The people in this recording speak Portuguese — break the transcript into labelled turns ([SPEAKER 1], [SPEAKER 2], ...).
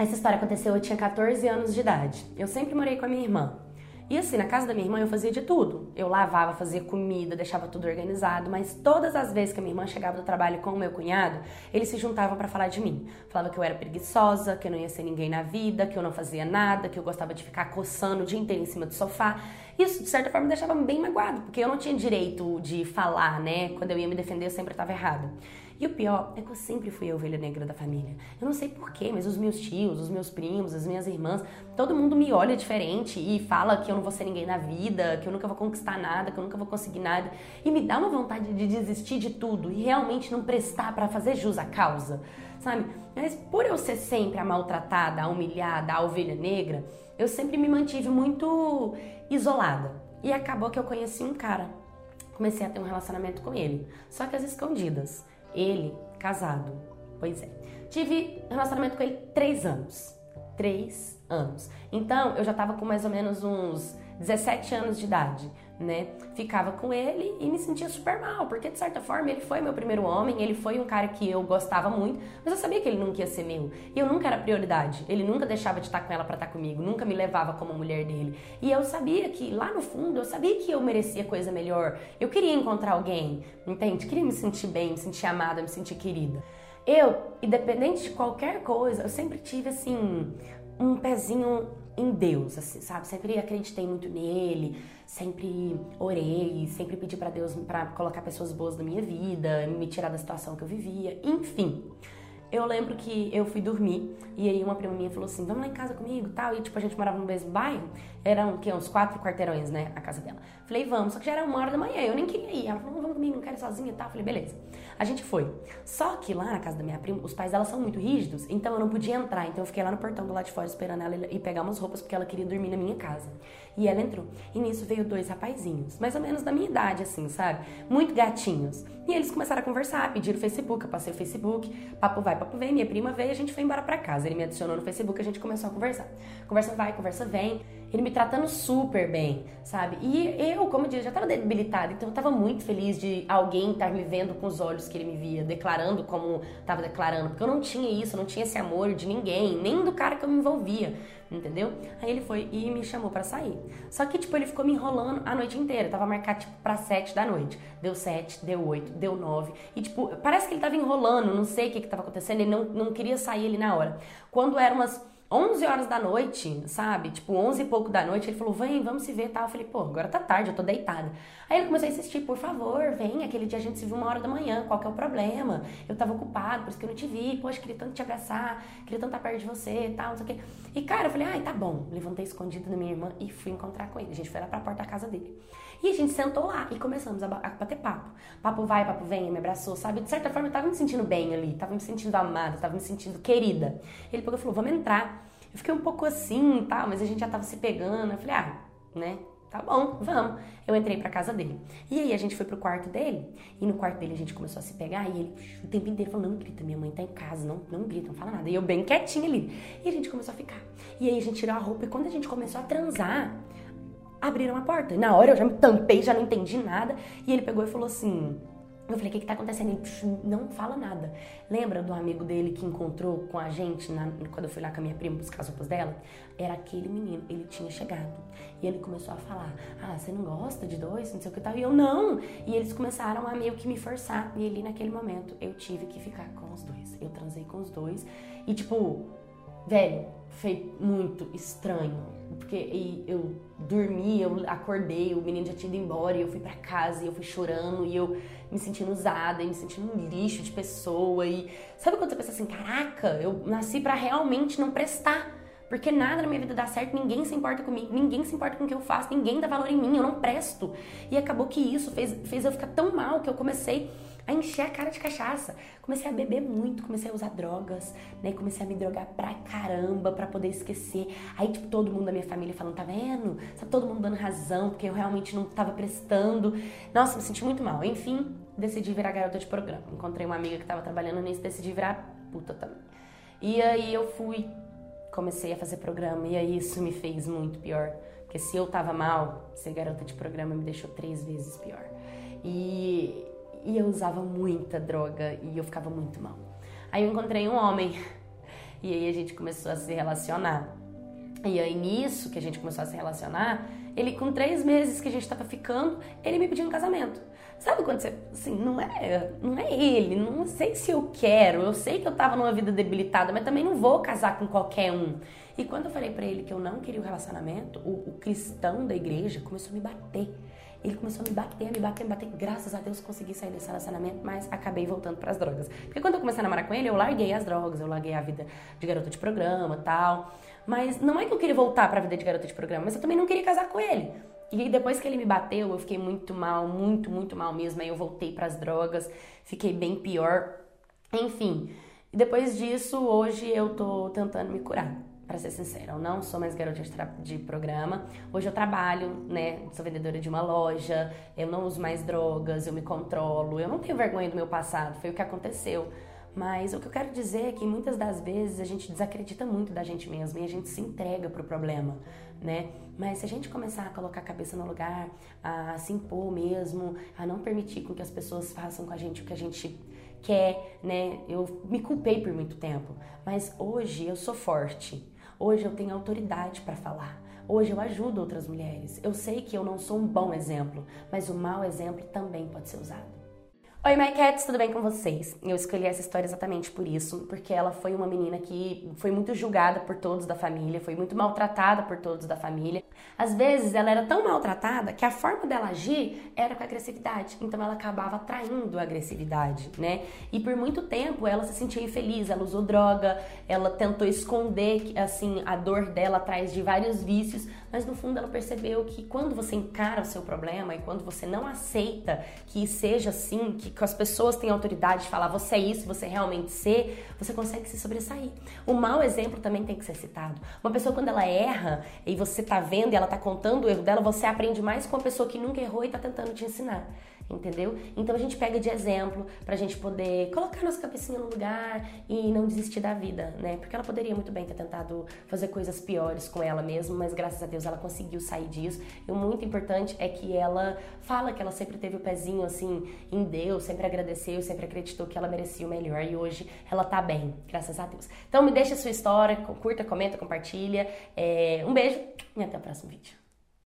[SPEAKER 1] Essa história aconteceu, eu tinha 14 anos de idade. Eu sempre morei com a minha irmã. E assim, na casa da minha irmã eu fazia de tudo. Eu lavava, fazia comida, deixava tudo organizado, mas todas as vezes que a minha irmã chegava do trabalho com o meu cunhado, eles se juntavam para falar de mim. Falava que eu era preguiçosa, que eu não ia ser ninguém na vida, que eu não fazia nada, que eu gostava de ficar coçando o dia inteiro em cima do sofá. Isso, de certa forma, me deixava bem magoado, porque eu não tinha direito de falar, né? Quando eu ia me defender, eu sempre estava errado. E o pior é que eu sempre fui a ovelha negra da família. Eu não sei porquê, mas os meus tios, os meus primos, as minhas irmãs, todo mundo me olha diferente e fala que eu não vou ser ninguém na vida, que eu nunca vou conquistar nada, que eu nunca vou conseguir nada. E me dá uma vontade de desistir de tudo e realmente não prestar para fazer jus à causa, sabe? Mas por eu ser sempre a maltratada, a humilhada, a ovelha negra, eu sempre me mantive muito isolada. E acabou que eu conheci um cara. Comecei a ter um relacionamento com ele, só que às escondidas. Ele, casado. Pois é. Tive relacionamento com ele três anos. Três anos. Então, eu já tava com mais ou menos uns 17 anos de idade, né? Ficava com ele e me sentia super mal, porque de certa forma ele foi meu primeiro homem, ele foi um cara que eu gostava muito, mas eu sabia que ele nunca ia ser meu. E eu nunca era prioridade. Ele nunca deixava de estar com ela para estar comigo, nunca me levava como mulher dele. E eu sabia que lá no fundo, eu sabia que eu merecia coisa melhor. Eu queria encontrar alguém, entende? Queria me sentir bem, me sentir amada, me sentir querida. Eu, independente de qualquer coisa, eu sempre tive assim um pezinho em Deus, assim, sabe? Sempre acreditei muito nele, sempre orei, sempre pedi para Deus para colocar pessoas boas na minha vida, me tirar da situação que eu vivia, enfim. Eu lembro que eu fui dormir e aí uma prima minha falou assim: "Vamos lá em casa comigo", tal, e tipo a gente morava no mesmo bairro, eram que uns quatro quarteirões, né, a casa dela. Falei: "Vamos", só que já era uma hora da manhã, eu nem queria ir. Ela falou: "Vamos comigo, não quero ir sozinha", tal. Falei: "Beleza". A gente foi. Só que lá na casa da minha prima, os pais dela são muito rígidos, então eu não podia entrar. Então eu fiquei lá no portão do lado de fora esperando ela ir pegar umas roupas porque ela queria dormir na minha casa. E ela entrou. E nisso veio dois rapazinhos, mais ou menos da minha idade, assim, sabe? Muito gatinhos. E eles começaram a conversar, pediram o Facebook, eu passei o Facebook, papo vai, papo vem, minha prima veio, a gente foi embora pra casa. Ele me adicionou no Facebook, a gente começou a conversar. Conversa vai, conversa vem ele me tratando super bem, sabe? E eu, como eu disse, já tava debilitada, então eu tava muito feliz de alguém estar me vendo com os olhos que ele me via, declarando como tava declarando, porque eu não tinha isso, eu não tinha esse amor de ninguém, nem do cara que eu me envolvia, entendeu? Aí ele foi e me chamou para sair. Só que, tipo, ele ficou me enrolando a noite inteira, tava marcado, tipo, pra sete da noite. Deu sete, deu oito, deu nove, e, tipo, parece que ele tava enrolando, não sei o que que tava acontecendo, ele não, não queria sair ali na hora. Quando eram umas 11 horas da noite, sabe? Tipo, 11 e pouco da noite, ele falou, vem, vamos se ver e tal. Eu falei, pô, agora tá tarde, eu tô deitada. Aí ele começou a insistir, por favor, vem, aquele dia a gente se viu uma hora da manhã, qual que é o problema? Eu tava ocupado, por isso que eu não te vi, poxa, queria tanto te abraçar, queria tanto estar perto de você e tal, não sei o quê. E cara, eu falei, ai, tá bom. Levantei escondido da minha irmã e fui encontrar com ele. A gente foi lá pra porta da casa dele. E a gente sentou lá e começamos a, bater papo. Papo vai, papo vem, me abraçou, sabe? De certa forma eu tava me sentindo bem ali, tava me sentindo amada, tava me sentindo querida. Ele pegou e falou, vamos entrar. Eu fiquei um pouco assim, tá, mas a gente já tava se pegando. Eu falei, ah, né? Tá bom, vamos. Eu entrei pra casa dele. E aí a gente foi pro quarto dele. E no quarto dele a gente começou a se pegar. E ele o tempo inteiro falando: não grita, minha mãe tá em casa, não, não grita, não fala nada. E eu bem quietinha ali. E a gente começou a ficar. E aí a gente tirou a roupa. E quando a gente começou a transar, abriram a porta. E na hora eu já me tampei, já não entendi nada. E ele pegou e falou assim: eu falei, o que, que tá acontecendo? Ele não fala nada. Lembra do amigo dele que encontrou com a gente na, quando eu fui lá com a minha prima buscar as roupas dela? Era aquele menino, ele tinha chegado. E ele começou a falar: Ah, você não gosta de dois? Não sei o que tal. E eu não. E eles começaram a meio que me forçar. E ali naquele momento eu tive que ficar com os dois. Eu transei com os dois. E tipo, velho, foi muito estranho. Porque eu dormi, eu acordei, o menino já tinha ido embora, e eu fui para casa, e eu fui chorando, e eu me sentindo usada, e me sentindo um lixo de pessoa. E sabe quando você pensa assim, caraca, eu nasci para realmente não prestar. Porque nada na minha vida dá certo, ninguém se importa comigo, ninguém se importa com o que eu faço, ninguém dá valor em mim, eu não presto. E acabou que isso fez, fez eu ficar tão mal que eu comecei a encher a cara de cachaça. Comecei a beber muito, comecei a usar drogas, né? Comecei a me drogar pra caramba pra poder esquecer. Aí, tipo, todo mundo da minha família falando, tá vendo? Sabe, todo mundo dando razão, porque eu realmente não tava prestando. Nossa, me senti muito mal. Enfim, decidi virar garota de programa. Encontrei uma amiga que tava trabalhando nisso, decidi virar puta também. E aí eu fui, comecei a fazer programa, e aí isso me fez muito pior. Porque se eu tava mal, ser garota de programa me deixou três vezes pior. E e eu usava muita droga e eu ficava muito mal. Aí eu encontrei um homem E aí a gente começou a se relacionar. E aí nisso que a gente começou a se relacionar, ele com três meses que a gente tava ficando, ele me pediu um casamento. Sabe quando você, assim, não é, não é ele, não sei se eu quero, eu sei que eu tava numa vida debilitada, mas também não vou casar com qualquer um. E quando eu falei para ele que eu não queria o relacionamento, o, o cristão da igreja começou a me bater. Ele começou a me bater, me bater, me bater. Graças a Deus consegui sair desse relacionamento, mas acabei voltando para as drogas. Porque quando eu comecei a namorar com ele, eu larguei as drogas, eu larguei a vida de garota de programa tal. Mas não é que eu queria voltar para a vida de garota de programa, mas eu também não queria casar com ele. E depois que ele me bateu, eu fiquei muito mal, muito, muito mal mesmo. Aí eu voltei para as drogas, fiquei bem pior. Enfim, depois disso, hoje eu tô tentando me curar para ser sincera, eu não sou mais garota de, de, programa. Hoje eu trabalho, né? Sou vendedora de uma loja, eu não uso mais drogas, eu me controlo, eu não tenho vergonha do meu passado, foi o que aconteceu. Mas o que eu quero dizer é que muitas das vezes a gente desacredita muito da gente mesmo e a gente se entrega pro problema, né? Mas se a gente começar a colocar a cabeça no lugar, a se impor mesmo, a não permitir com que as pessoas façam com a gente o que a gente quer, né? Eu me culpei por muito tempo, mas hoje eu sou forte. Hoje eu tenho autoridade para falar. Hoje eu ajudo outras mulheres. Eu sei que eu não sou um bom exemplo, mas o mau exemplo também pode ser usado. Oi, My Cats, tudo bem com vocês? Eu escolhi essa história exatamente por isso, porque ela foi uma menina que foi muito julgada por todos da família, foi muito maltratada por todos da família. Às vezes ela era tão maltratada que a forma dela agir era com agressividade, então ela acabava atraindo a agressividade, né? E por muito tempo ela se sentia infeliz, ela usou droga, ela tentou esconder assim a dor dela atrás de vários vícios, mas no fundo ela percebeu que quando você encara o seu problema e quando você não aceita que seja assim, que as pessoas têm autoridade de falar você é isso, você realmente ser, você consegue se sobressair. O mau exemplo também tem que ser citado. Uma pessoa quando ela erra e você tá vendo e ela tá contando o erro dela, você aprende mais com uma pessoa que nunca errou e tá tentando te ensinar entendeu? Então a gente pega de exemplo pra gente poder colocar nossa cabecinha no lugar e não desistir da vida, né? Porque ela poderia muito bem ter tentado fazer coisas piores com ela mesma, mas graças a Deus ela conseguiu sair disso. E o muito importante é que ela fala que ela sempre teve o pezinho assim em Deus, sempre agradeceu, sempre acreditou que ela merecia o melhor e hoje ela tá bem, graças a Deus. Então me deixa a sua história, curta, comenta, compartilha. É, um beijo e até o próximo vídeo.